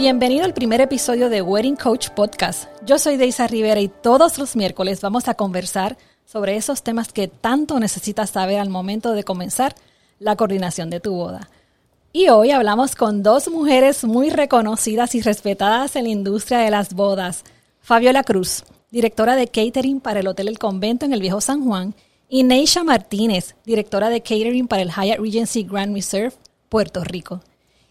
Bienvenido al primer episodio de Wedding Coach Podcast. Yo soy Deisa Rivera y todos los miércoles vamos a conversar sobre esos temas que tanto necesitas saber al momento de comenzar la coordinación de tu boda. Y hoy hablamos con dos mujeres muy reconocidas y respetadas en la industria de las bodas. Fabiola Cruz, directora de catering para el Hotel El Convento en el Viejo San Juan, y Neisha Martínez, directora de catering para el Hyatt Regency Grand Reserve, Puerto Rico.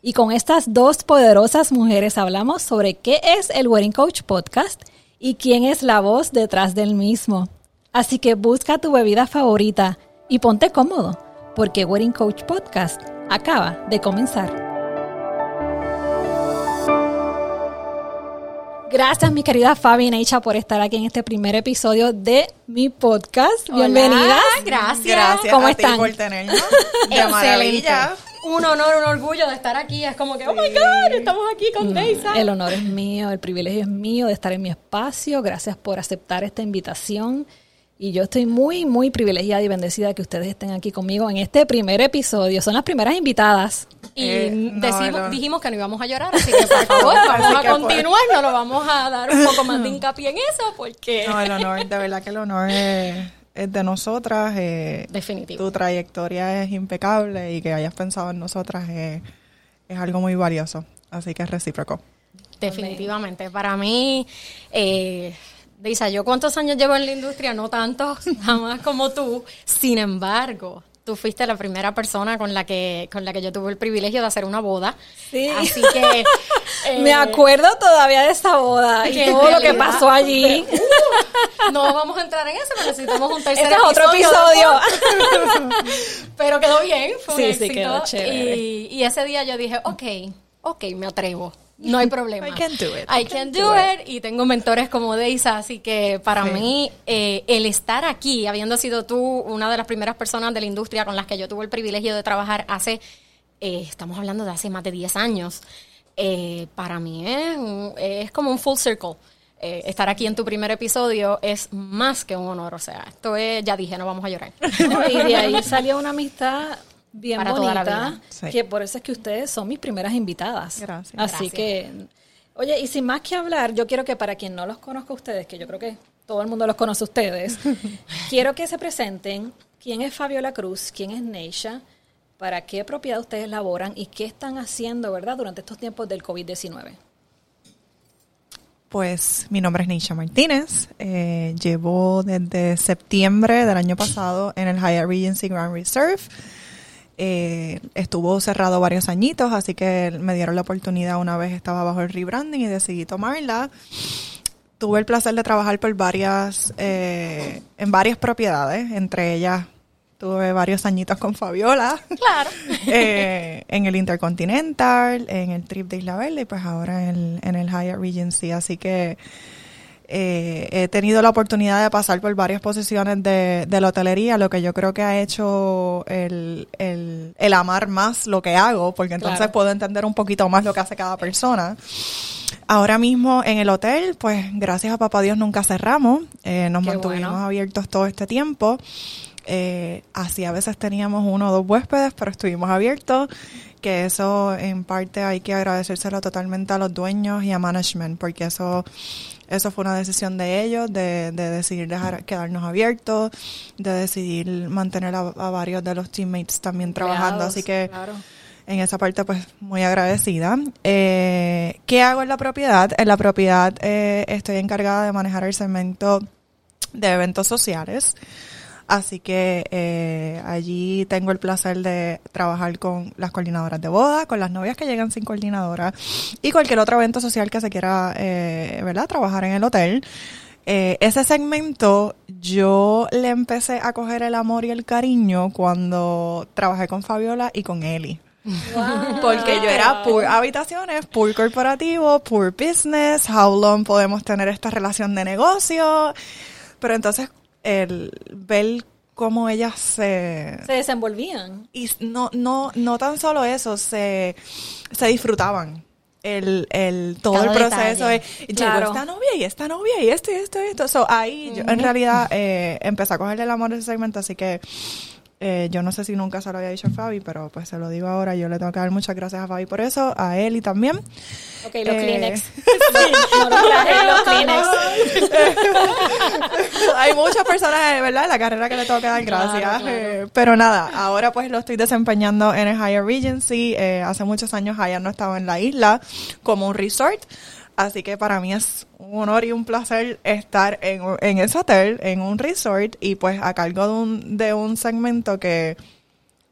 Y con estas dos poderosas mujeres hablamos sobre qué es el Wedding Coach Podcast y quién es la voz detrás del mismo. Así que busca tu bebida favorita y ponte cómodo, porque Wedding Coach Podcast acaba de comenzar. Gracias, mi querida Fabi y Neisha, por estar aquí en este primer episodio de mi podcast. Bienvenidas. Gracias. Gracias ¿Cómo a ti están? por tenernos. De maravilla. Un honor, un orgullo de estar aquí. Es como que, oh my God, estamos aquí con Deisa. El honor es mío, el privilegio es mío de estar en mi espacio. Gracias por aceptar esta invitación. Y yo estoy muy, muy privilegiada y bendecida que ustedes estén aquí conmigo en este primer episodio. Son las primeras invitadas. Y Eh, no, decimos, no. dijimos que no íbamos a llorar, así que por favor, vamos a pues. continuar. No lo vamos a dar un poco más de hincapié en eso, porque. No, el honor, de verdad que el honor es, es de nosotras. eh, Definitivo. Tu trayectoria es impecable y que hayas pensado en nosotras es, es algo muy valioso. Así que es recíproco. Definitivamente. Para mí, eh, yo cuántos años llevo en la industria, no tantos, jamás como tú. Sin embargo, tú fuiste la primera persona con la que, con la que yo tuve el privilegio de hacer una boda. Sí. Así que eh, Me acuerdo todavía de esa boda y todo lo que pasó allí. no vamos a entrar en eso, pero necesitamos un tercer Este es otro episodio. episodio. Pero quedó bien, fue un Sí, sí, éxito. quedó chévere. Y, y ese día yo dije, ok, ok, me atrevo. No hay problema. I can do it. I can do it. Y tengo mentores como Deisa, así que para Sí. mí eh, el estar aquí, habiendo sido tú una de las primeras personas de la industria con las que yo tuve el privilegio de trabajar hace, eh, estamos hablando de hace más de 10 años, eh, para mí es, un- es como un full circle. Eh, estar aquí en tu primer episodio es más que un honor, o sea, esto es, ya dije, no vamos a llorar. y de ahí salió una amistad bien Para toda la bonita, vida. Sí. que por eso es que ustedes son mis primeras invitadas. Gracias. Así Gracias. que, oye, y sin más que hablar, yo quiero que para quien no los conozca a ustedes, que yo creo que todo el mundo los conoce a ustedes, quiero que se presenten quién es Fabiola Cruz, quién es Neisha, para qué propiedad ustedes laboran y qué están haciendo, ¿verdad?, durante estos tiempos del COVID-19. Pues mi nombre es Neisha Martínez. Eh, llevo desde septiembre del año pasado en el Hyatt Regency Grand Reserve. Eh, estuvo cerrado varios añitos, así que me dieron la oportunidad una vez estaba bajo el rebranding y decidí tomarla. Tuve el placer de trabajar por varias, eh, en varias propiedades, entre ellas tuve varios añitos con Fabiola. Claro. eh, en el Intercontinental, en el Trip de Isla Verde y pues ahora en, en el Hyatt Regency. Así que eh, he tenido la oportunidad de pasar por varias posiciones de, de la hotelería, lo que yo creo que ha hecho el, el, el amar más lo que hago, porque entonces Claro. puedo entender un poquito más lo que hace cada persona. Ahora mismo en el hotel, pues gracias a Papá Dios nunca cerramos, eh, nos Qué mantuvimos bueno. abiertos todo este tiempo. Eh, así a veces teníamos uno o dos huéspedes, pero estuvimos abiertos, que eso en parte hay que agradecérselo totalmente a los dueños y a management, porque eso, eso fue una decisión de ellos, de, de decidir dejar quedarnos abiertos, de decidir mantener a, a varios de los teammates también trabajando, así que claro. en esa parte pues muy agradecida. Eh, ¿Qué hago en la propiedad? En la propiedad eh, estoy encargada de manejar el segmento de eventos sociales. Así que eh, allí tengo el placer de trabajar con las coordinadoras de boda, con las novias que llegan sin coordinadora y cualquier otro evento social que se quiera, eh, ¿verdad?, trabajar en el hotel. Eh, ese segmento yo le empecé a coger el amor y el cariño cuando trabajé con Fabiola y con Eli. Porque yo era por habitaciones, por corporativo, por business, how long podemos tener esta relación de negocio. Pero entonces, el ver cómo ellas se... Se desenvolvían. Y no, no, no tan solo eso, se, se disfrutaban. El, el, todo Cada el proceso detalle. de, llegó Claro. esta novia y esta novia y esto y esto y esto. So, ahí yo en realidad eh, empecé a cogerle el amor a ese segmento, así que Eh, yo no sé si nunca se lo había dicho a Fabi, pero pues se lo digo ahora. Yo le tengo que dar muchas gracias a Fabi por eso, a Eli también. Ok, los Eh, Kleenex. Sí, no los traje, los Kleenex. Hay muchas personas, ¿verdad? En la carrera que le tengo que dar gracias. claro. eh, pero nada, ahora pues lo estoy desempeñando en el Hyatt Regency. Eh, hace muchos años Hyatt no estaba en la isla como un resort. Así que para mí es un honor y un placer estar en, en ese hotel, en un resort, y pues a cargo de un, de un segmento que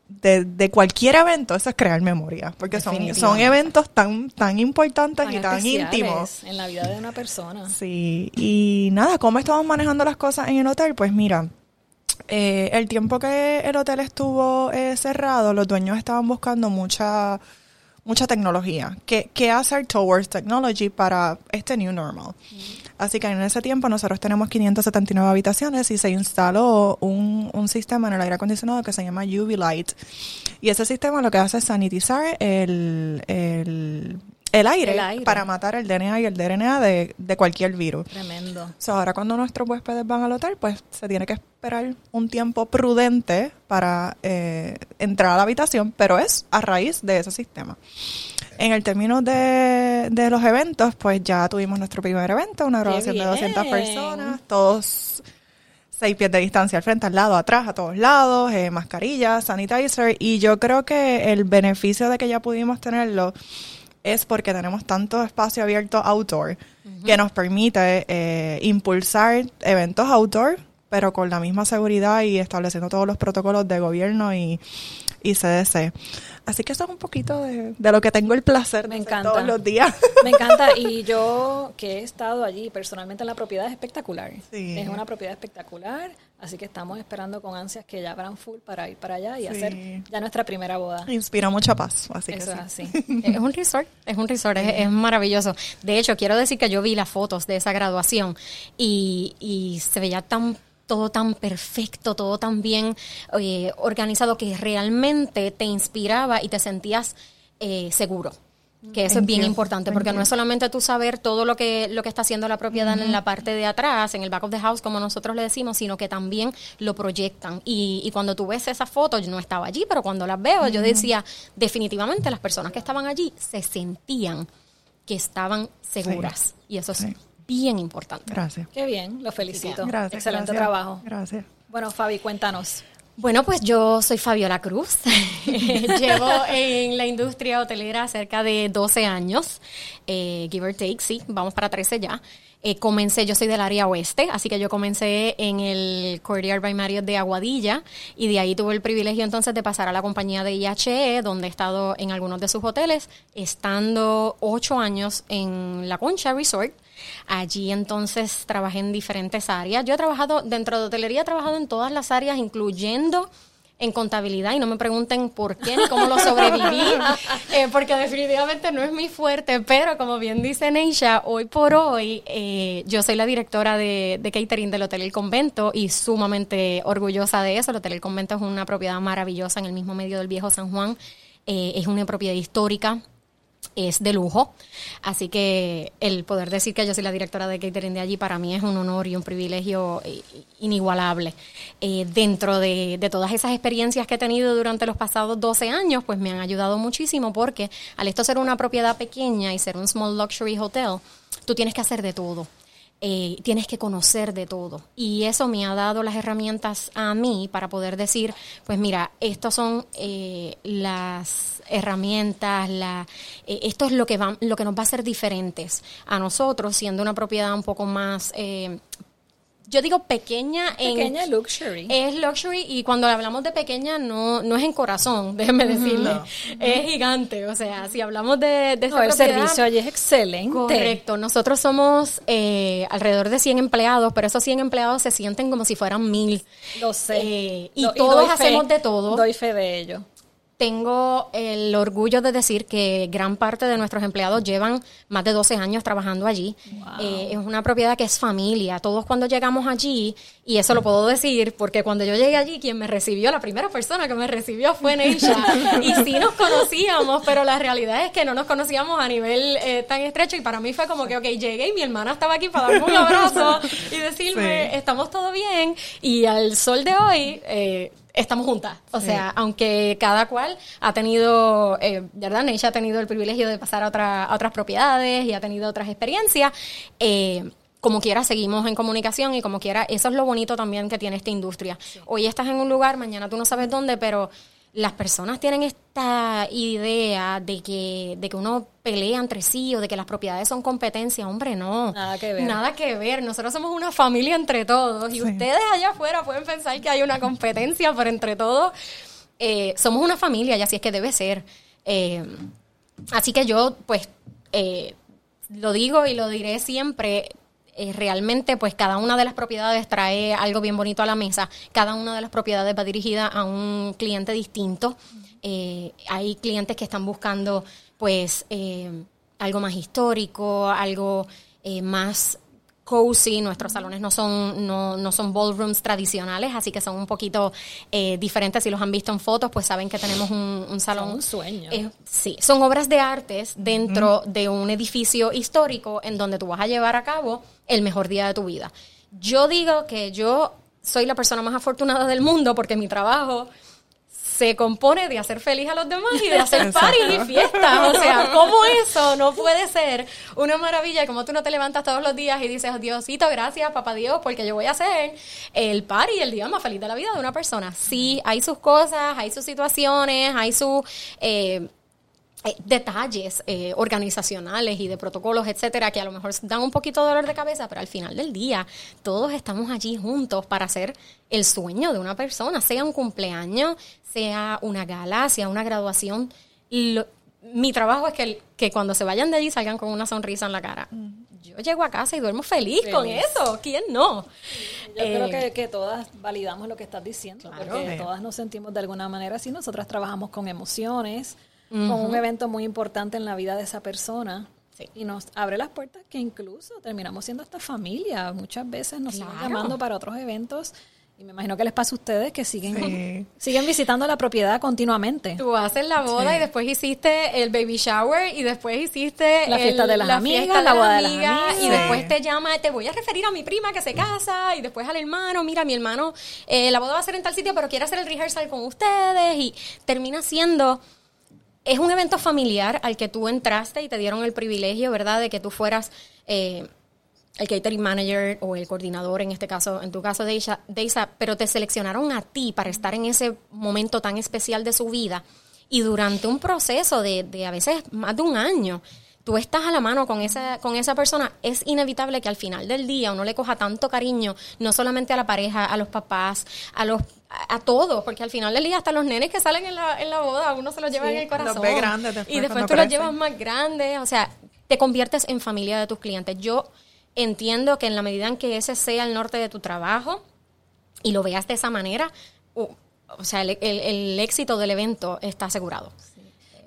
de, de cualquier evento, eso es crear memoria. Porque son, son eventos tan, tan importantes Tan y tan íntimos. En la vida de una persona. Sí, y nada, ¿cómo estamos manejando las cosas en el hotel? Pues mira, eh, el tiempo que el hotel estuvo eh, cerrado, los dueños estaban buscando mucha mucha tecnología. ¿Qué, qué hacer towards technology para este new normal? Así que en ese tiempo nosotros tenemos 579 habitaciones y se instaló un, un sistema en el aire acondicionado que se llama UV Light. Y ese sistema lo que hace es sanitizar el, el, el aire, El aire. para matar el DNA y el DNA de, de cualquier virus. Tremendo. So, ahora cuando nuestros huéspedes van al hotel, pues se tiene que esperar un tiempo prudente para eh, entrar a la habitación, pero es a raíz de ese sistema. En el término de, de los eventos, pues ya tuvimos nuestro primer evento, una grabación de 200 bien! personas, todos seis pies de distancia al frente, al lado, atrás, a todos lados, eh, mascarillas, sanitizer, y yo creo que el beneficio de que ya pudimos tenerlo es porque tenemos tanto espacio abierto outdoor que nos permite eh, impulsar eventos outdoor, pero con la misma seguridad y estableciendo todos los protocolos de gobierno y, y CDC. Así que eso es un poquito de, de lo que tengo el placer Me de hacer encanta. todos los días. Me encanta y yo que he estado allí personalmente en la propiedad es espectacular. Sí. Es una propiedad espectacular, así que estamos esperando con ansias que ya abran full para ir para allá y Sí. hacer ya nuestra primera boda. Inspira mucha paz, así que es sí. así. Es un resort, es un resort, es, es maravilloso. De hecho, quiero decir que yo vi las fotos de esa graduación y, y se veía tan todo tan perfecto, todo tan bien eh, organizado que realmente te inspiraba y te sentías eh, seguro. Que eso Thank es bien you. importante, Thank porque you. no es solamente tú saber todo lo que, lo que está haciendo la propiedad en la parte de atrás, en el back of the house, como nosotros le decimos, sino que también lo proyectan. Y, y cuando tú ves esas fotos, yo no estaba allí, pero cuando las veo, yo decía, definitivamente las personas que estaban allí se sentían que estaban seguras. Y eso es Sí. Bien importante. Gracias. Qué bien, lo felicito. Gracias. Excelente gracias. trabajo. Gracias. Bueno, Fabi, cuéntanos. Bueno, pues yo soy Fabiola Cruz. Llevo en la industria hotelera cerca de 12 años, eh, give or take, sí, vamos para 13 ya. Eh, comencé, yo soy del área oeste, así que yo comencé en el Courtyard by Marriott de Aguadilla y de ahí tuve el privilegio entonces de pasar a la compañía de IHE, donde he estado en algunos de sus hoteles, estando ocho años en La Concha Resort. Allí entonces trabajé en diferentes áreas. Yo he trabajado, dentro de hotelería, he trabajado en todas las áreas, incluyendo en contabilidad y no me pregunten por qué ni cómo lo sobreviví, eh, porque definitivamente no es mi fuerte, pero como bien dice Neisha, hoy por hoy eh, yo soy la directora de, de catering del Hotel El Convento y sumamente orgullosa de eso. El Hotel El Convento es una propiedad maravillosa en el mismo medio del viejo San Juan, Eh, es una propiedad histórica es de lujo. Así que el poder decir que yo soy la directora de catering de allí para mí es un honor y un privilegio eh, inigualable. Eh, dentro de, todas esas experiencias que he tenido durante los pasados 12 años, pues me han ayudado muchísimo porque al esto ser una propiedad pequeña y ser un small luxury hotel, tú tienes que hacer de todo. Eh, tienes que conocer de todo. Y eso me ha dado las herramientas a mí para poder decir, pues mira, estas son las herramientas, la, eh, esto es lo que, va, lo que nos va a hacer diferentes a nosotros, siendo una propiedad un poco más, eh, yo digo pequeña en... Pequeña luxury. Es luxury y cuando hablamos de pequeña no, no es en corazón, déjeme decirle. Es gigante. O sea, si hablamos de, de No, el servicio allí es excelente. Correcto. Nosotros somos eh, alrededor de 100 empleados, pero esos 100 empleados se sienten como si fueran mil. Lo sé. Eh, y Do- todos fe- hacemos de todo. Doy fe de ello. Tengo el orgullo de decir que gran parte de nuestros empleados llevan más de 12 años trabajando allí. Eh, es una propiedad que es familia. Todos cuando llegamos allí, y eso lo puedo decir porque cuando yo llegué allí, quien me recibió, la primera persona que me recibió fue Neisha. y sí nos conocíamos, pero la realidad es que no nos conocíamos a nivel eh, tan estrecho. Y para mí fue como que, ok, llegué y mi hermana estaba aquí para darme un abrazo y decirme, Sí. estamos todo bien. Y al sol de hoy, eh, estamos juntas. O sea, aunque cada cual ha tenido, eh, ¿verdad? Neisha ha tenido el privilegio de pasar a, otra- a otras propiedades y ha tenido otras experiencias. eh, como quiera, seguimos en comunicación y como quiera, eso es lo bonito también que tiene esta industria. Hoy estás en un lugar, mañana tú no sabes dónde, pero las personas tienen esta idea de que, de que uno pelea entre sí o de que las propiedades son competencia. Hombre, no. Nada que ver. Nada que ver. Nosotros somos una familia entre todos y Sí. ustedes allá afuera pueden pensar que hay una competencia, pero entre todos eh, somos una familia y así es que debe ser. Eh, así que yo, pues, eh, lo digo y lo diré siempre. Eh, realmente, pues cada una de las propiedades trae algo bien bonito a la mesa. Cada una de las propiedades va dirigida a un cliente distinto. Eh, hay clientes que están buscando, pues, eh, algo más histórico, algo más cozy, nuestros salones no son, no, no son ballrooms tradicionales, así que son un poquito eh, diferentes. Si los han visto en fotos, pues saben que tenemos un, un salón. un sueño. Eh, sí, son obras de artes dentro de un edificio histórico en donde tú vas a llevar a cabo el mejor día de tu vida. Yo digo que yo soy la persona más afortunada del mundo porque mi trabajo se compone de hacer feliz a los demás y de hacer parties y fiestas. O sea, ¿cómo eso no puede ser una maravilla? Como tú no te levantas todos los días y dices, Diosito, gracias, papá Dios, porque yo voy a hacer el party el día más feliz de la vida de una persona. Sí, hay sus cosas, hay sus situaciones, hay sus... eh, eh, detalles eh, organizacionales y de protocolos, etcétera, que a lo mejor dan un poquito de dolor de cabeza, pero al final del día todos estamos allí juntos para hacer el sueño de una persona, sea un cumpleaños, sea una gala, sea una graduación. Lo- mi trabajo es que, que cuando se vayan de allí salgan con una sonrisa en la cara. Yo llego a casa y duermo feliz, con eso. ¿Quién no? Yo Eh, creo que, que todas validamos lo que estás diciendo, Claro. porque todas nos sentimos de alguna manera así. Nosotras trabajamos con emociones, con un evento muy importante en la vida de esa persona. Sí. Y nos abre las puertas que incluso terminamos siendo esta familia. Muchas veces nos siguen Claro. llamando para otros eventos. Y me imagino que les pasa a ustedes que siguen, Sí. siguen visitando la propiedad continuamente. Tú haces la boda Sí. y después hiciste el baby shower y después hiciste La fiesta el- de las la amigas, fiesta la boda de las amigas, y después te llama, te voy a referir a mi prima que se casa y después al hermano, mira, mi hermano, eh, la boda va a ser en tal sitio, pero quiere hacer el rehearsal con ustedes y termina siendo es un evento familiar al que tú entraste y te dieron el privilegio, ¿verdad?, de que tú fueras eh, el catering manager o el coordinador, en este caso, en tu caso, Deisa, Deisa, pero te seleccionaron a ti para estar en ese momento tan especial de su vida. Y durante un proceso de, de a veces más de un año, tú estás a la mano con esa, con esa persona, es inevitable que al final del día uno le coja tanto cariño, no solamente a la pareja, a los papás, a los a, a todos, porque al final del día hasta los nenes que salen en la, en la boda, uno se los lleva Sí, en el corazón. los ve grandes después y después tú los crecen. llevas más grandes, o sea, te conviertes en familia de tus clientes. Yo entiendo que en la medida en que ese sea el norte de tu trabajo y lo veas de esa manera, o, o sea, el, el- el éxito del evento está asegurado.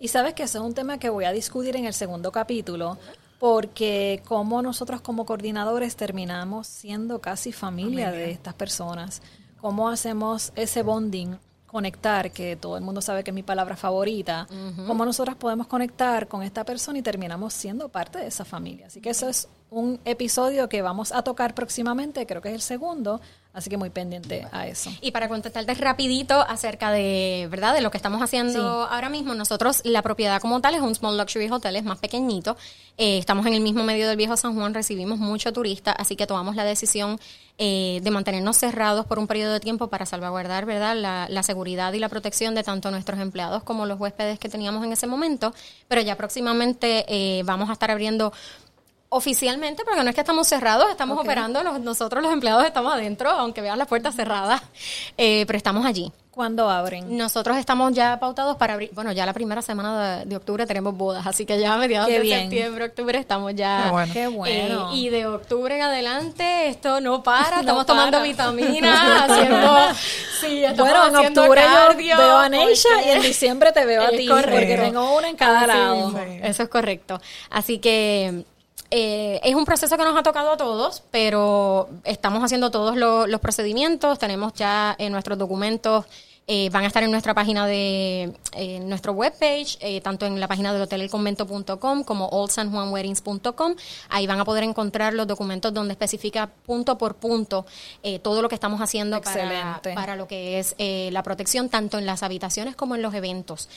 Y sabes que eso es un tema que voy a discutir en el segundo capítulo, porque como nosotros como coordinadores terminamos siendo casi familia, de estas personas, cómo hacemos ese bonding, conectar, que todo el mundo sabe que es mi palabra favorita, cómo nosotros podemos conectar con esta persona y terminamos siendo parte de esa familia. Así que eso es un episodio que vamos a tocar próximamente, creo que es el segundo, así que muy pendiente a eso. Y para contestarte rapidito acerca de, ¿verdad? De lo que estamos haciendo Sí. ahora mismo, nosotros, la propiedad como tal es un small luxury hotel, es más pequeñito. Eh, estamos en el mismo medio del viejo San Juan, recibimos mucho turista, así que tomamos la decisión eh, de mantenernos cerrados por un periodo de tiempo para salvaguardar, ¿verdad? La, la seguridad y la protección de tanto nuestros empleados como los huéspedes que teníamos en ese momento. Pero ya próximamente eh, vamos a estar abriendo Oficialmente, porque no es que estamos cerrados, estamos operando, los- nosotros los empleados estamos adentro, aunque vean las puertas cerradas, eh, pero estamos allí. ¿Cuándo abren? Nosotros estamos ya pautados para abrir, bueno, ya la primera semana de, de octubre tenemos bodas, así que ya a mediados Qué de bien. septiembre, octubre estamos ya. Qué bueno. Qué bueno. Eh, y de octubre en adelante esto no para, No estamos tomando vitaminas, haciendo, sí, estamos Bueno, en haciendo octubre yo cardio, veo a Neisha porque- y en diciembre te veo a ti, correcto. porque tengo una en cada Así lado. Sí. Eso es correcto. Así que eh, es un proceso que nos ha tocado a todos, pero estamos haciendo todos lo- los procedimientos, tenemos ya en nuestros documentos eh, van a estar en nuestra página de eh, nuestro webpage, eh, tanto en la página del hotelelconvento.com como oldsanjuanweddings.com. Ahí van a poder encontrar los documentos donde especifica punto por punto eh, todo lo que estamos haciendo para, para lo que es eh, la protección, tanto en las habitaciones como en los eventos.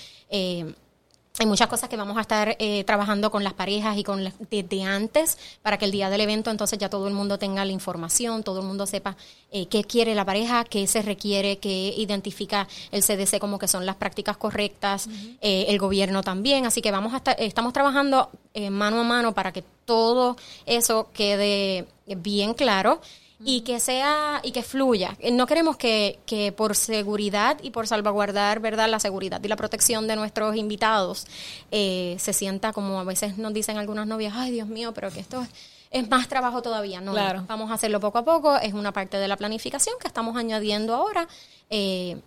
Hay muchas cosas que vamos a estar eh, trabajando con las parejas y con las- desde antes para que el día del evento entonces ya todo el mundo tenga la información, todo el mundo sepa eh, qué quiere la pareja, qué se requiere, qué identifica el CDC como que son las prácticas correctas, eh, el gobierno también. Así que vamos a estar, estamos trabajando mano a mano para que todo eso quede bien claro y que sea y que fluya. Eh, No queremos que, que por seguridad y por salvaguardar, ¿verdad?, la seguridad y la protección de nuestros invitados eh, se sienta como a veces nos dicen algunas novias, ay Dios mío, pero que esto es, es más trabajo todavía. No, Claro. vamos a hacerlo poco a poco, es una parte de la planificación que estamos añadiendo ahora. eh,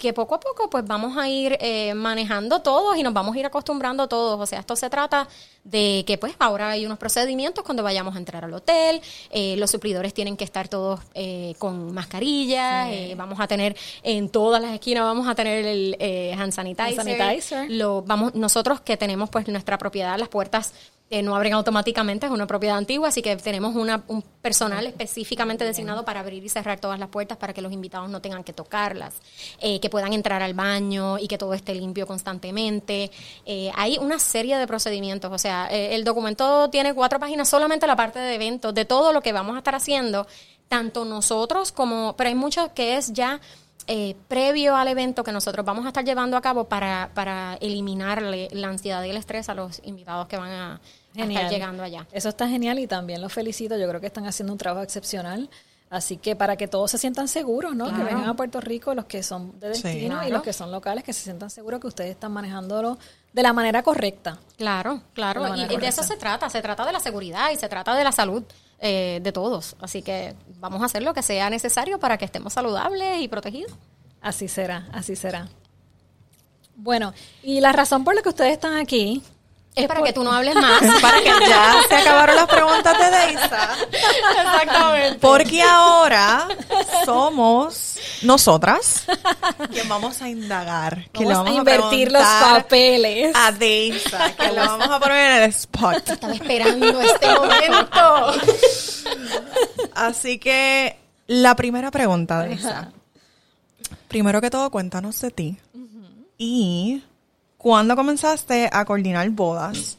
que poco a poco pues vamos a ir eh, manejando todos y nos vamos a ir acostumbrando todos. O sea, esto se trata de que pues ahora hay unos procedimientos cuando vayamos a entrar al hotel, eh, los suplidores tienen que estar todos eh, con mascarillas, eh, vamos a tener en todas las esquinas vamos a tener el eh, hand sanitizer. Hand sanitizer. Lo, vamos, nosotros que tenemos pues nuestra propiedad, las puertas eh, no abren automáticamente, es una propiedad antigua, así que tenemos una, un personal específicamente designado para abrir y cerrar todas las puertas para que los invitados no tengan que tocarlas, eh, que puedan entrar al baño y que todo esté limpio constantemente. Eh, hay una serie de procedimientos, o sea, eh, el documento tiene cuatro páginas, solamente la parte de eventos, de todo lo que vamos a estar haciendo, tanto nosotros como, pero hay mucho que es ya eh, previo al evento que nosotros vamos a estar llevando a cabo para, para eliminarle la ansiedad y el estrés a los invitados que van a, Genial. estar llegando allá. Eso está genial y también los felicito. Yo creo que están haciendo un trabajo excepcional. Así que para que todos se sientan seguros, ¿no? Que vengan a Puerto Rico, los que son de Sí. destino y los que son locales, que se sientan seguros que ustedes están manejándolo de la manera correcta. Claro, claro. De Y, de eso se trata, se trata de la seguridad y se trata de la salud eh, de todos. Así que vamos a hacer lo que sea necesario para que estemos saludables y protegidos. Así será, así será. Bueno, y la razón por la que ustedes están aquí Es para que tú no hables más. Para que ya se acabaron las preguntas de Deisa. Exactamente. Porque ahora somos nosotras quien vamos a indagar. Que le vamos a vamos invertir los preguntar papeles. A Deisa, que la vamos a poner en el spot. Estaba esperando este momento. Así que la primera pregunta, Deisa. Primero que todo, cuéntanos de ti. Y cuándo comenzaste a coordinar bodas,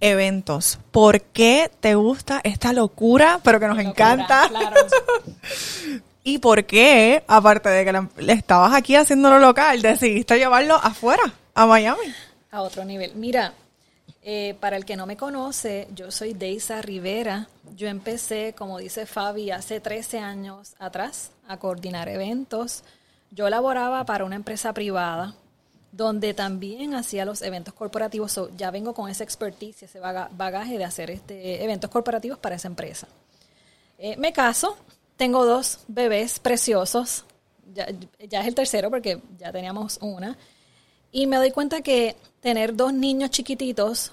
eventos. ¿Por qué te gusta esta locura, pero que nos encanta? Claro. ¿Y por qué, aparte de que la- le estabas aquí haciéndolo local, decidiste llevarlo afuera, a Miami? a otro nivel. Mira, eh, para el que no me conoce, yo soy Deisa Rivera. Yo empecé, como dice Fabi, hace 13 años atrás a coordinar eventos. Yo laboraba para una empresa privada donde también hacía los eventos corporativos. So, ya vengo con esa expertise, ese baga- bagaje de hacer este eventos corporativos para esa empresa. Eh, me caso, tengo dos bebés preciosos. Ya, ya es el tercero porque ya teníamos una. Y me doy cuenta que tener dos niños chiquititos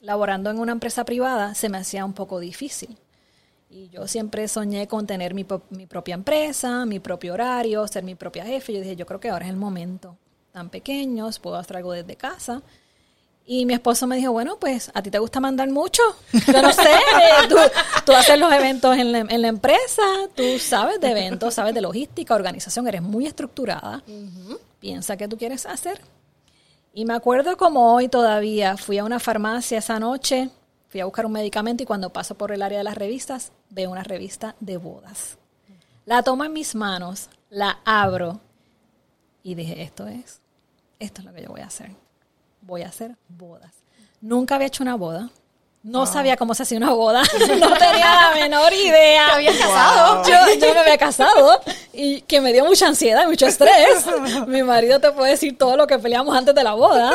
laborando en una empresa privada se me hacía un poco difícil. Y yo siempre soñé con tener mi, mi propia empresa, mi propio horario, ser mi propia jefe. Yo dije, yo creo que ahora es el momento. Tan pequeños, puedo hacer algo desde casa. Y mi esposo me dijo, bueno, pues a ti te gusta mandar mucho. Yo no sé, eh, tú, tú haces los eventos en la, en la empresa, tú sabes de eventos, sabes de logística, organización, eres muy estructurada. Piensa qué tú quieres hacer. Y me acuerdo como hoy todavía, fui a una farmacia esa noche, fui a buscar un medicamento y cuando paso por el área de las revistas, veo una revista de bodas. La tomo en mis manos, la abro y dije, esto es, esto es lo que yo voy a hacer. Voy a hacer bodas. Nunca había hecho una boda. No sabía cómo se hacía una boda. no tenía la menor idea. ¿Te habías casado? Yo, yo me había casado y que me dio mucha ansiedad y mucho estrés. Mi marido te puede decir todo lo que peleamos antes de la boda.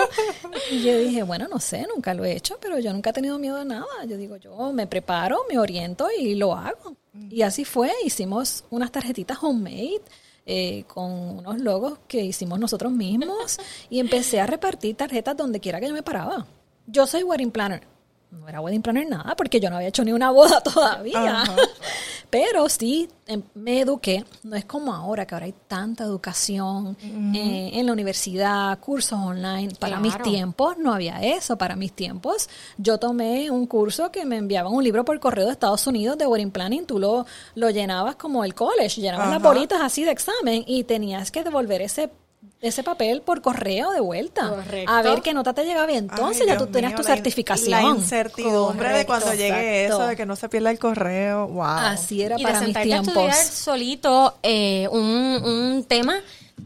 Y yo dije, bueno, no sé, nunca lo he hecho, pero yo nunca he tenido miedo a nada. Yo digo, yo me preparo, me oriento y lo hago. Y así fue, hicimos unas tarjetitas homemade. Eh, con unos logos que hicimos nosotros mismos y empecé a repartir tarjetas donde quiera que yo me paraba. Yo soy wedding planner. No era wedding planner nada porque yo no había hecho ni una boda todavía. Pero sí em, me eduqué. No es como ahora, que ahora hay tanta educación eh, en la universidad, cursos online. Para mis tiempos no había eso. Para mis tiempos yo tomé un curso que me enviaban un libro por correo de Estados Unidos de wedding planning. Tú lo, lo llenabas como el college, llenabas las Ajá. bolitas así de examen y tenías que devolver ese ese papel por correo de vuelta Correcto. a ver qué nota te llegaba y entonces Ay, ya Dios tú tenías mío, tu la in- certificación La incertidumbre de cuando llegue exacto. eso, de que no se pierda el correo. Wow. así era y de para mis sentarte a estudiar tiempos solito eh, un, un tema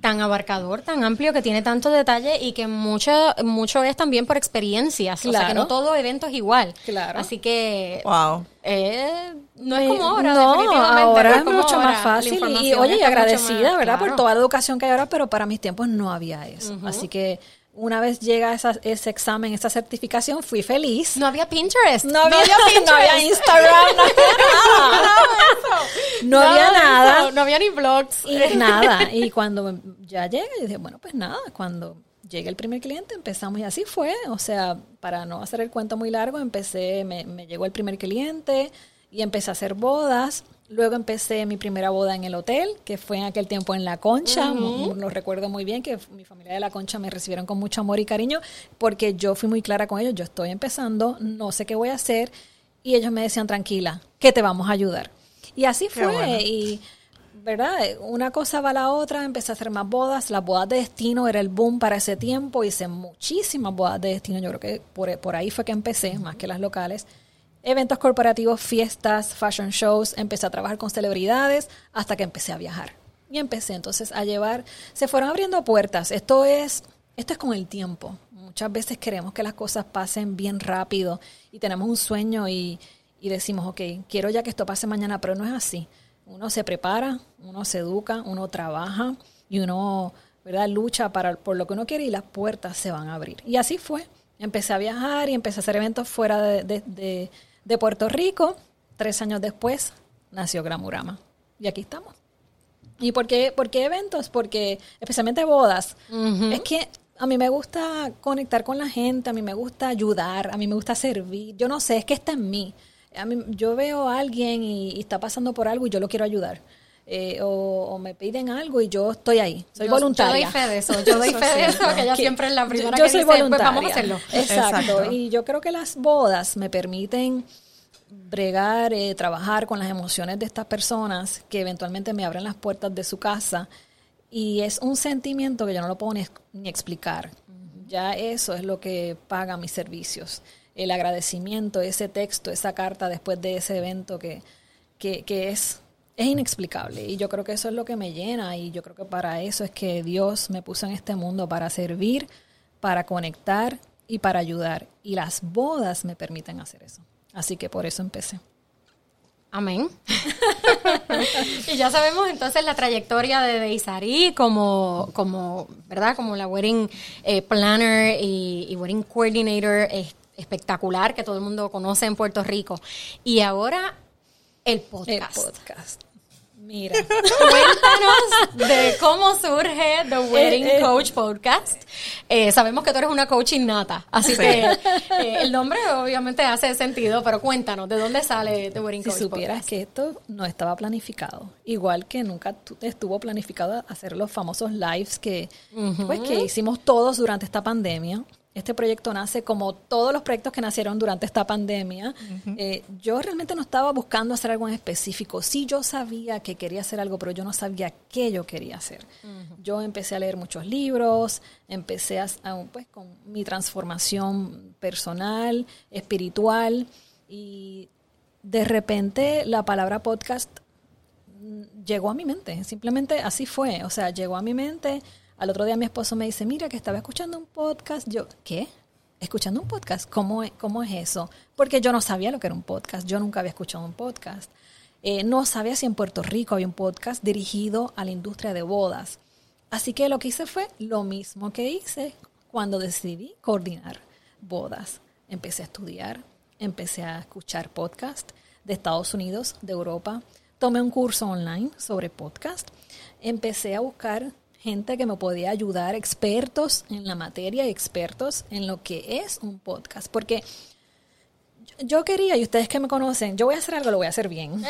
tan abarcador, tan amplio, que tiene tanto detalle y que mucho, mucho es también por experiencias. O sea, que no todo evento es igual. Claro. Así que Wow. eh, no es como ahora, no, definitivamente. no ahora es como mucho ahora. más fácil y oye, y agradecida, más- ¿verdad? Por claro. toda la educación que hay ahora, pero para mis tiempos no había eso. Así que una vez llega esa- ese examen, esa certificación, fui feliz. No había Pinterest. No había, no había Instagram, no había nada. No había Nada de nada. eso, No había ni blogs. Y nada, y cuando ya llega, yo dije, bueno, pues nada, cuando llegue el primer cliente empezamos y así fue, o sea, para no hacer el cuento muy largo, empecé, me, me llegó el primer cliente y empecé a hacer bodas. Luego empecé mi primera boda en el hotel, que fue en aquel tiempo en La Concha. mu- Lo recuerdo muy bien, que mi familia de La Concha me recibieron con mucho amor y cariño, porque yo fui muy clara con ellos. Yo estoy empezando, no sé qué voy a hacer. Y ellos me decían, tranquila, que te vamos a ayudar. Y así fue. bueno. Y ¿verdad? Una cosa va a la otra, empecé a hacer más bodas, las bodas de destino era el boom para ese tiempo, hice muchísimas bodas de destino, yo creo que por, por ahí fue que empecé, más que las locales. Eventos corporativos, fiestas, fashion shows, empecé a trabajar con celebridades hasta que empecé a viajar. Y empecé entonces a llevar, se fueron abriendo puertas, esto es, esto es con el tiempo. Muchas veces queremos que las cosas pasen bien rápido y tenemos un sueño y, y decimos, ok, quiero ya que esto pase mañana, pero no es así. Uno se prepara, uno se educa, uno trabaja y uno, ¿verdad? Lucha para, por lo que uno quiere y las puertas se van a abrir. Y así fue. Empecé a viajar y empecé a hacer eventos fuera de, de Puerto Rico. Tres años después nació Gramurama. Y aquí estamos. ¿Y por qué, por qué eventos? Porque especialmente bodas. Es que a mí me gusta conectar con la gente, a mí me gusta ayudar, a mí me gusta servir. Yo no sé, es que está en mí. A mí, yo veo a alguien y, y está pasando por algo y yo lo quiero ayudar. Eh, o, o me piden algo y yo estoy ahí. Soy Yo- voluntaria. Yo doy fe de eso. Yo doy fe de eso, que ella siempre es la primera yo que soy dice, pues voluntaria. vamos a hacerlo. Exacto. Exacto. Y yo creo que las bodas me permiten bregar, eh, trabajar con las emociones de estas personas que eventualmente me abren las puertas de su casa. Y es un sentimiento que yo no lo puedo ni, ni explicar. Ya eso es lo que paga mis servicios. El agradecimiento, ese texto, esa carta después de ese evento que, que, que es, es inexplicable. Y yo creo que eso es lo que me llena. Y yo creo que para eso es que Dios me puso en este mundo, para servir, para conectar y para ayudar. Y las bodas me permiten hacer eso. Así que por eso empecé. Amén. y ya sabemos entonces la trayectoria de Deisari como, como, ¿verdad? Como la wedding eh, planner y, y wedding coordinator es- espectacular que todo el mundo conoce en Puerto Rico. Y ahora el El podcast. Mira. Cuéntanos de cómo surge The Wedding Eh, eh. Coach Podcast. Eh, sabemos que tú eres una coach innata, así que el nombre obviamente hace sentido, pero cuéntanos, ¿de dónde sale The Wedding Si Coach supieras Podcast? que esto no estaba planificado, igual que nunca tu- estuvo planificado hacer los famosos lives que, pues, que hicimos todos durante esta pandemia. Este proyecto nace como todos los proyectos que nacieron durante esta pandemia. Eh, yo realmente no estaba buscando hacer algo en específico. Sí, yo sabía que quería hacer algo, pero yo no sabía qué yo quería hacer. Yo empecé a leer muchos libros, empecé a, pues, con mi transformación personal, espiritual, y de repente la palabra podcast mm, llegó a mi mente, simplemente así fue, o sea, llegó a mi mente. Al otro día mi esposo me dice, mira que estaba escuchando un podcast. Yo, ¿qué? ¿Escuchando un podcast? ¿Cómo es, cómo es eso? Porque yo no sabía lo que era un podcast, yo nunca había escuchado un podcast. Eh, no sabía si en Puerto Rico había un podcast dirigido a la industria de bodas. Así que lo que hice fue lo mismo que hice cuando decidí coordinar bodas. Empecé a estudiar, empecé a escuchar podcast de Estados Unidos, de Europa. Tomé un curso online sobre podcast. Empecé a buscar gente que me podía ayudar, expertos en la materia y expertos en lo que es un podcast. Porque yo quería, y ustedes que me conocen, yo voy a hacer algo, lo voy a hacer bien. Eh,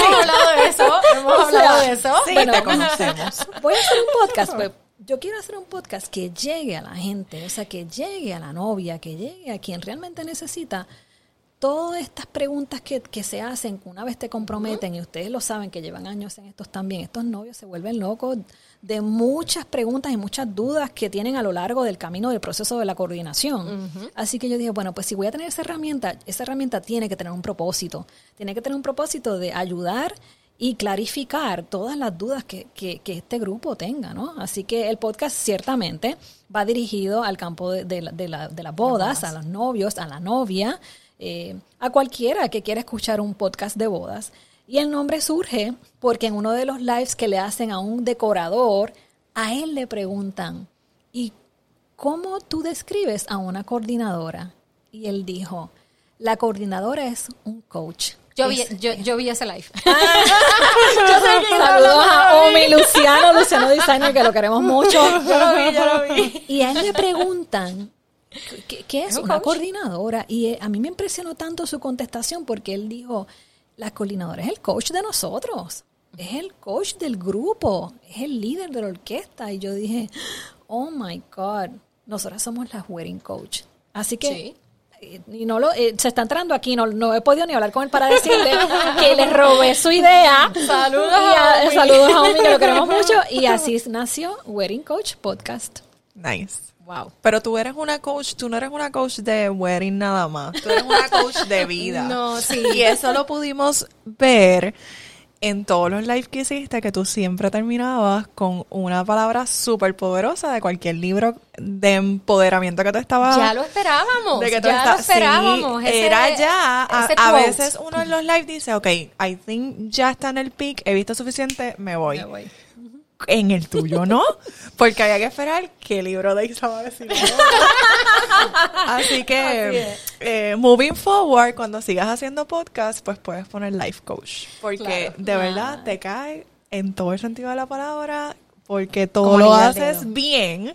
hemos hablado de eso, hemos O hablado sea, de eso. Sí, Bueno, te conocemos. Voy a hacer un podcast, pues. Yo quiero hacer un podcast que llegue a la gente, o sea, que llegue a la novia, que llegue a quien realmente necesita todas estas preguntas que, que se hacen, una vez te comprometen, y ustedes lo saben que llevan años en estos también, estos novios se vuelven locos de muchas preguntas y muchas dudas que tienen a lo largo del camino del proceso de la coordinación. Así que yo dije, bueno, pues si voy a tener esa herramienta, esa herramienta tiene que tener un propósito, tiene que tener un propósito de ayudar y clarificar todas las dudas que, que- que este grupo tenga, ¿no? Así que el podcast ciertamente va dirigido al campo de, de la- de la- de las bodas, a los novios, a la novia, eh, a cualquiera que quiera escuchar un podcast de bodas. Y el nombre surge porque en uno de los lives que le hacen a un decorador, a él le preguntan, ¿y cómo tú describes a una coordinadora? Y él dijo, la coordinadora es un coach. Yo vi, yo, yo vi ese live. Saludos a Omi Luciano, Luciano Designer, que lo queremos mucho. Yo lo vi, yo lo vi. Y a él le preguntan, ¿qué, qué es un una coach. coordinadora? Y eh, a mí me impresionó tanto su contestación porque él dijo, la coordinadora es el coach de nosotros, es el coach del grupo, es el líder de la orquesta. Y yo dije, oh my God, nosotras somos las wedding coach. Así que... Sí. eh, Y no lo, eh, se está entrando aquí, no, no he podido ni hablar con él para decirle que le robé su idea. Saludos Y a- saludos a Omi, que lo queremos mucho. Y así nació Wedding Coach Podcast. Nice. Wow. Pero tú eres una coach, tú no eres una coach de wedding nada más. Tú eres una coach de vida. No, sí. Y eso lo pudimos ver en todos los lives que hiciste, que tú siempre terminabas con una palabra súper poderosa de cualquier libro de empoderamiento que tú estabas. Ya lo esperábamos. de que tú ya lo esperábamos. sí, ese- era ya. A, a veces uno en los lives dice, ok, I think ya está en el peak, he visto suficiente, me voy. En el tuyo, ¿no? Porque había que esperar qué libro de Isa va a decir. Así que, eh, moving forward, cuando sigas haciendo podcast, pues puedes poner life coach. Porque Claro. de verdad te cae en todo el sentido de la palabra, porque todo Como lo haces dedo. bien,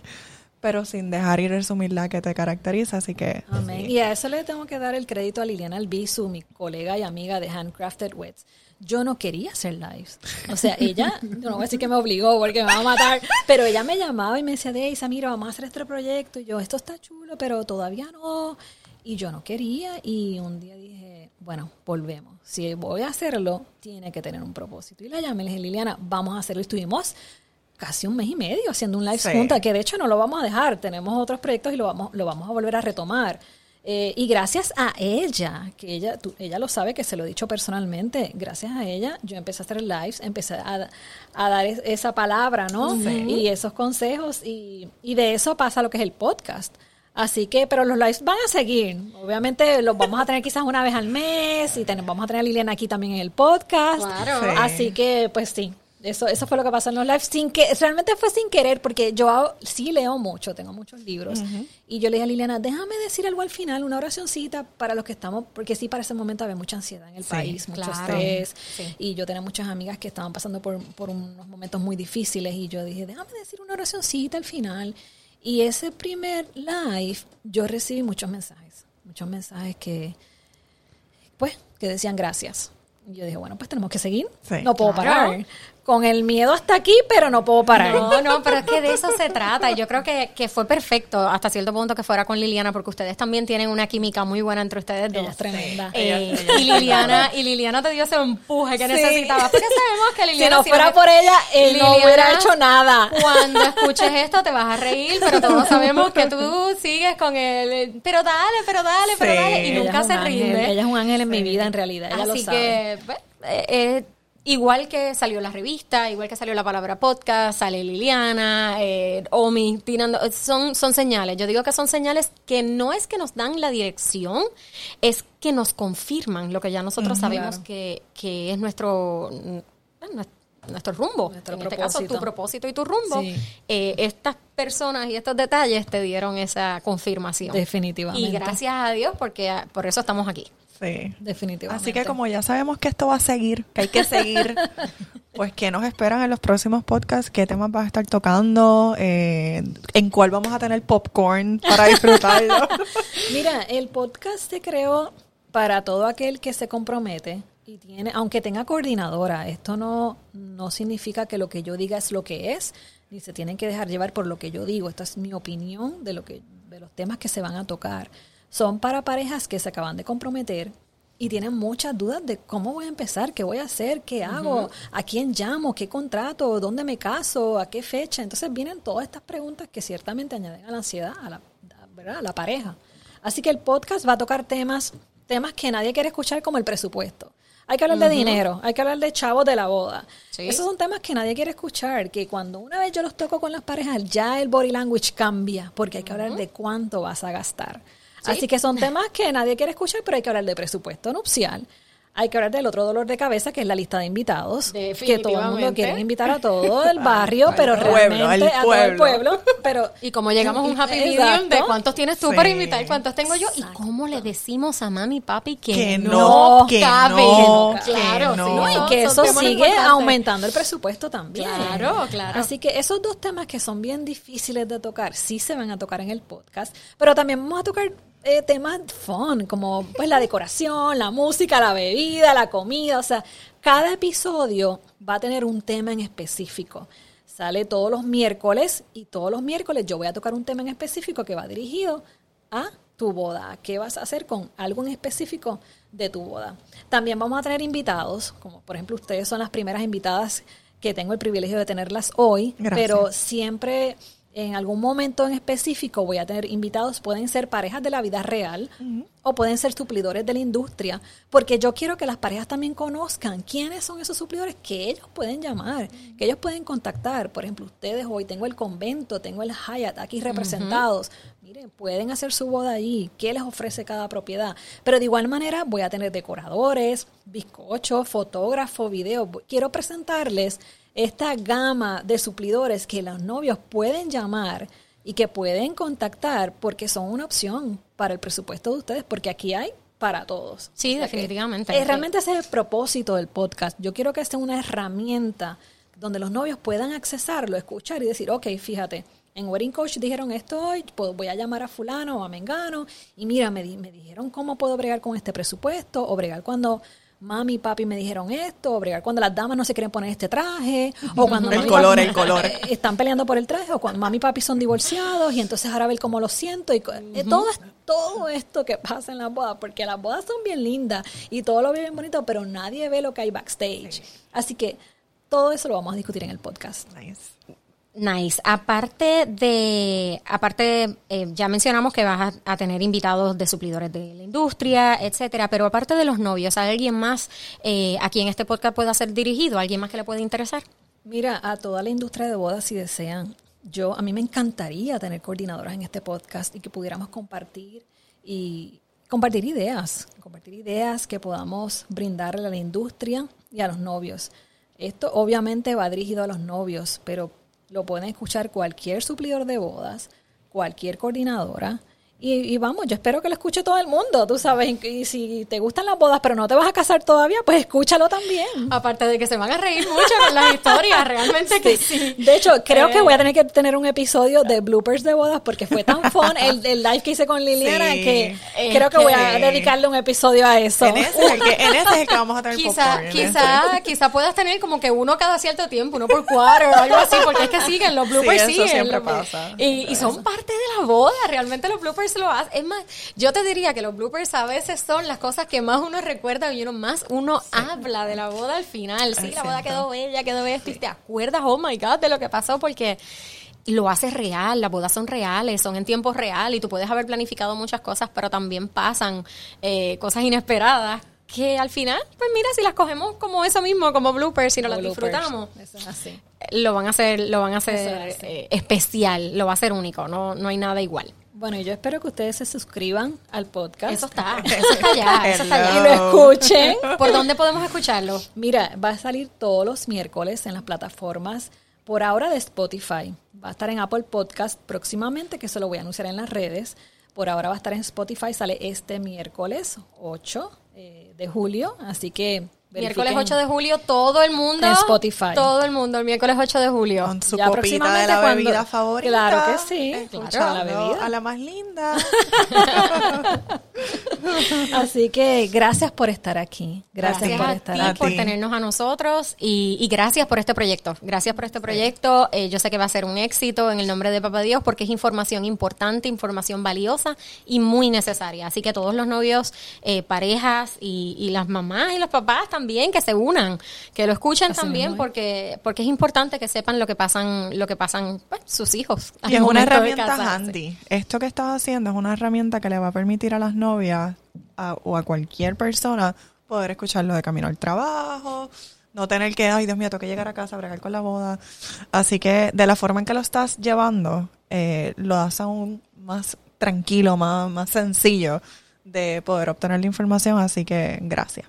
pero sin dejar ir esa humildad que te caracteriza. Así que, Amén. sí. Y a eso le tengo que dar el crédito a Liliana Albizu, mi colega y amiga de Handcrafted Wets. Yo no quería hacer lives. O sea, ella, yo no voy a decir que me obligó porque me va a matar, pero ella me llamaba y me decía, Deisa, mira, vamos a hacer este proyecto. Y yo, esto está chulo, pero todavía no. Y yo no quería. Y un día dije, bueno, volvemos. Si voy a hacerlo, tiene que tener un propósito. Y la llamé y le dije, Liliana, vamos a hacerlo. Y estuvimos casi un mes y medio haciendo un live Sí. que de hecho no lo vamos a dejar, tenemos otros proyectos y lo vamos, lo vamos a volver a retomar. Eh, y gracias a ella, que ella, tú- ella lo sabe, que se lo he dicho personalmente, gracias a ella yo empecé a hacer lives, empecé a, a dar es- esa palabra, ¿no? Y esos consejos, y, y de eso pasa lo que es el podcast. Así que, pero los lives van a seguir. Obviamente los vamos a tener quizás una vez al mes y ten- vamos a tener a Liliana aquí también en el podcast. Claro. Sí. Así que, pues sí, eso, eso fue lo que pasó en los lives. Sin que, realmente fue sin querer, porque yo hago- sí leo mucho, tengo muchos libros. Y yo le dije a Liliana, déjame decir algo al final, una oracioncita para los que estamos, porque sí, para ese momento había mucha ansiedad en el Sí, país, mucho claro. estrés. Sí. Y yo tenía muchas amigas que estaban pasando por, por unos momentos muy difíciles. Y yo dije, déjame decir una oracioncita al final. Y ese primer live, yo recibí muchos mensajes, muchos mensajes que, pues, que decían gracias. Y yo dije, bueno, pues tenemos que seguir. Sí. no puedo Claro. parar. Con el miedo hasta aquí, pero no puedo parar. No, no, pero es que de eso se trata. Y yo creo que, que fue perfecto hasta cierto punto que fuera con Liliana, porque ustedes también tienen una química muy buena entre ustedes dos. Ella es tremenda. Eh, y Liliana y Liliana te dio ese empuje que Sí. necesitabas. Porque sabemos que Si Liliana no fuera por ella, él no Liliana, hubiera hecho nada. Cuando escuches esto te vas a reír, pero todos sabemos que tú sigues con él. Pero dale, pero dale, pero dale. Y Ella nunca es un se ángel, rinde. Ella es un ángel en mi vida, en realidad. Ella Así lo sabe. que, pues, eh, eh, igual que salió la revista, igual que salió la palabra podcast, sale Liliana, eh, Omi, tirando, son, son señales. Yo digo que son señales que no es que nos dan la dirección, es que nos confirman lo que ya nosotros sabemos que, que es nuestro, nuestro rumbo. Nuestro en este caso, tu propósito y tu rumbo. Sí. Eh, estas personas y estos detalles te dieron esa confirmación. Definitivamente. Y gracias a Dios, porque ah, por eso estamos aquí. Sí. Definitivamente. Así que como ya sabemos que esto va a seguir, que hay que seguir, pues ¿qué nos esperan en los próximos podcasts? ¿Qué temas vas a estar tocando? Eh, ¿En cuál vamos a tener popcorn para disfrutarlo? Mira, el podcast se creó para todo aquel que se compromete y tiene, aunque tenga coordinadora, esto no, no significa que lo que yo diga es lo que es, ni se tienen que dejar llevar por lo que yo digo. Esta es mi opinión de lo que, de los temas que se van a tocar. Son para parejas que se acaban de comprometer y tienen muchas dudas de cómo voy a empezar, qué voy a hacer, qué hago, a quién llamo, qué contrato, dónde me caso, a qué fecha. Entonces vienen todas estas preguntas que ciertamente añaden a la ansiedad a la, ¿verdad? a la pareja. Así que el podcast va a tocar temas, temas que nadie quiere escuchar como el presupuesto. Hay que hablar de dinero, hay que hablar de chavos de la boda. Esos son temas que nadie quiere escuchar, que cuando una vez yo los toco con las parejas, ya el body language cambia, porque hay que hablar de cuánto vas a gastar. Así que son temas que nadie quiere escuchar, pero hay que hablar de presupuesto nupcial. Hay que hablar del otro dolor de cabeza, que es la lista de invitados. Que todo el mundo quiere invitar a todo el barrio, pero realmente a todo el pueblo. Pero, y como llegamos a un happy medium de cuántos tienes tú para invitar y cuántos tengo yo. Y cómo le decimos a mami y papi que, no, que No, claro, no. y que eso sigue aumentando el presupuesto también. Claro, claro. Así que esos dos temas que son bien difíciles de tocar, sí se van a tocar en el podcast, pero también vamos a tocar eh, temas fun, como pues la decoración, la música, la bebida, la comida, o sea, cada episodio va a tener un tema en específico. Sale todos los miércoles y todos los miércoles yo voy a tocar un tema en específico que va dirigido a tu boda. ¿Qué vas a hacer con algo en específico de tu boda? También vamos a tener invitados, como por ejemplo ustedes son las primeras invitadas que tengo el privilegio de tenerlas hoy, pero siempre en algún momento en específico voy a tener invitados, pueden ser parejas de la vida real o pueden ser suplidores de la industria, porque yo quiero que las parejas también conozcan quiénes son esos suplidores que ellos pueden llamar, que ellos pueden contactar. Por ejemplo, ustedes hoy tengo el convento, tengo el Hyatt aquí representados. Miren, pueden hacer su boda allí, qué les ofrece cada propiedad. Pero de igual manera voy a tener decoradores, bizcochos, fotógrafos, videos. Quiero presentarles esta gama de suplidores que los novios pueden llamar y que pueden contactar porque son una opción para el presupuesto de ustedes, porque aquí hay para todos. Sí, definitivamente. Es, realmente ese es el propósito del podcast. Yo quiero que sea una herramienta donde los novios puedan accesarlo, escuchar y decir, ok, fíjate, en Wedding Coach dijeron esto hoy, pues voy a llamar a fulano o a Mengano y mira, me, me dijeron cómo puedo bregar con este presupuesto o bregar cuando mami y papi me dijeron esto, o bregar cuando las damas no se quieren poner este traje, o cuando el color, el color. están peleando por el traje, o cuando mami y papi son divorciados, y entonces ahora ver cómo lo siento, y eh, todo, todo esto que pasa en las bodas, porque las bodas son bien lindas, y todo lo ve bien bonito, pero nadie ve lo que hay backstage. Así que todo eso lo vamos a discutir en el podcast. Nice. Aparte de, aparte, eh, ya mencionamos que vas a, tener invitados de suplidores de la industria, etcétera, pero aparte de los novios, ¿hay alguien más eh, a quien este podcast pueda ser dirigido? ¿Alguien más que le pueda interesar? Mira, a toda la industria de bodas, si desean, yo, a mí me encantaría tener coordinadoras en este podcast y que pudiéramos compartir y compartir ideas, compartir ideas que podamos brindarle a la industria y a los novios. Esto obviamente va dirigido a los novios, pero lo pueden escuchar cualquier suplidor de bodas, cualquier coordinadora, y, vamos, yo espero que lo escuche todo el mundo, tú sabes, y si te gustan las bodas pero no te vas a casar todavía, pues escúchalo también. Aparte de que se van a reír mucho con las historias, realmente que sí. De hecho, creo que eh. voy a tener que tener un episodio de bloopers de bodas porque fue tan fun el, live que hice con Liliana que creo que, voy a dedicarle un episodio a eso. En ese es el que, en ese es que vamos a tener Quizá, quizá, quizá puedas tener como que uno cada cierto tiempo, uno por cuatro o algo así, porque es que siguen, los bloopers sí, siguen. siempre pasa. Y, y son parte de la boda, realmente los bloopers lo hace. Es más, yo te diría que los bloopers a veces son las cosas que más uno recuerda y uno más uno habla de la boda al final. Sí, la boda quedó bella, quedó bella. Y te acuerdas, oh my God, de lo que pasó porque lo haces real, las bodas son reales, son en tiempo real y tú puedes haber planificado muchas cosas, pero también pasan eh, cosas inesperadas que al final, pues mira, si las cogemos como eso mismo, como bloopers, y no las disfrutamos, lo van a hacer, lo van a hacer eh, especial, lo va a ser único, no, no hay nada igual. Bueno, yo espero que ustedes se suscriban al podcast. Eso está, eso está allá, eso está allá. Y lo escuchen. ¿Por dónde podemos escucharlo? Mira, va a salir todos los miércoles en las plataformas, por ahora de Spotify. Va a estar en Apple Podcast próximamente, que eso lo voy a anunciar en las redes. Por ahora va a estar en Spotify, sale este miércoles 8 eh, de julio, así que Miércoles 8 de julio, todo el mundo. En Spotify. Todo el mundo, el miércoles 8 de julio. Con su copita de la bebida favorita. Claro que sí. Claro, la bebida. A la más linda. Así que gracias por estar aquí. Gracias, Gracias por a estar ti aquí. por tenernos a nosotros y, y gracias por este proyecto. Gracias por este proyecto. Eh, yo sé que va a ser un éxito en el nombre de Papá Dios porque es información importante, información valiosa y muy necesaria. Así que todos los novios, eh, parejas y, y las mamás y los papás también que se unan, que lo escuchen Así también porque porque es importante que sepan lo que pasan lo que pasan pues, sus hijos. Y es una herramienta handy. Esto que estás haciendo es una herramienta que le va a permitir a las novias a- o a cualquier persona poder escucharlo de camino al trabajo, no tener que, ay Dios mío, tengo que llegar a casa a bregar con la boda. Así que de la forma en que lo estás llevando, eh, lo hace aún más tranquilo, más, más sencillo de poder obtener la información. Así que gracias.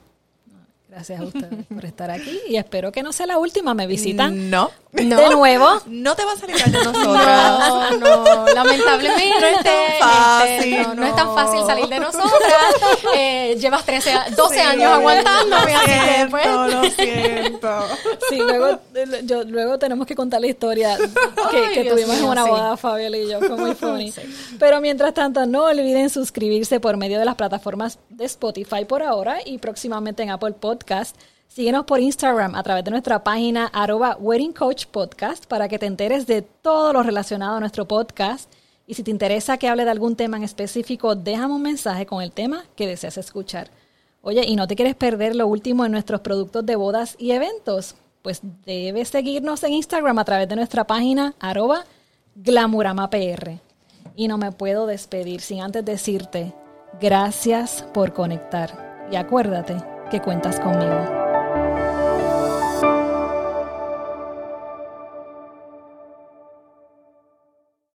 Gracias a ustedes por estar aquí y espero que no sea la última. Me visitan No. de nuevo. No te va a salir de nosotras. No, no, lamentablemente No es tan este, fácil, no, no es tan no. fácil salir de nosotras. Eh, llevas 13, a- 12 Sí, años aguantándome, Lo que siento, pues. lo siento. Sí, luego, yo, luego tenemos que contar la historia que, Ay, que Dios tuvimos en una sí. boda, Fabiola y yo. Fue muy funny. Pero mientras tanto, no olviden suscribirse por medio de las plataformas de Spotify por ahora y próximamente en Apple Síguenos por Instagram a través de nuestra página arroba Wedding Coach Podcast para que te enteres de todo lo relacionado a nuestro podcast. Y si te interesa que hable de algún tema en específico, déjame un mensaje con el tema que deseas escuchar. Oye, ¿y no te quieres perder lo último en nuestros productos de bodas y eventos? Pues debes seguirnos en Instagram a través de nuestra página arroba glamuramapr. Y no me puedo despedir sin antes decirte gracias por conectar. Y acuérdate que cuentas conmigo.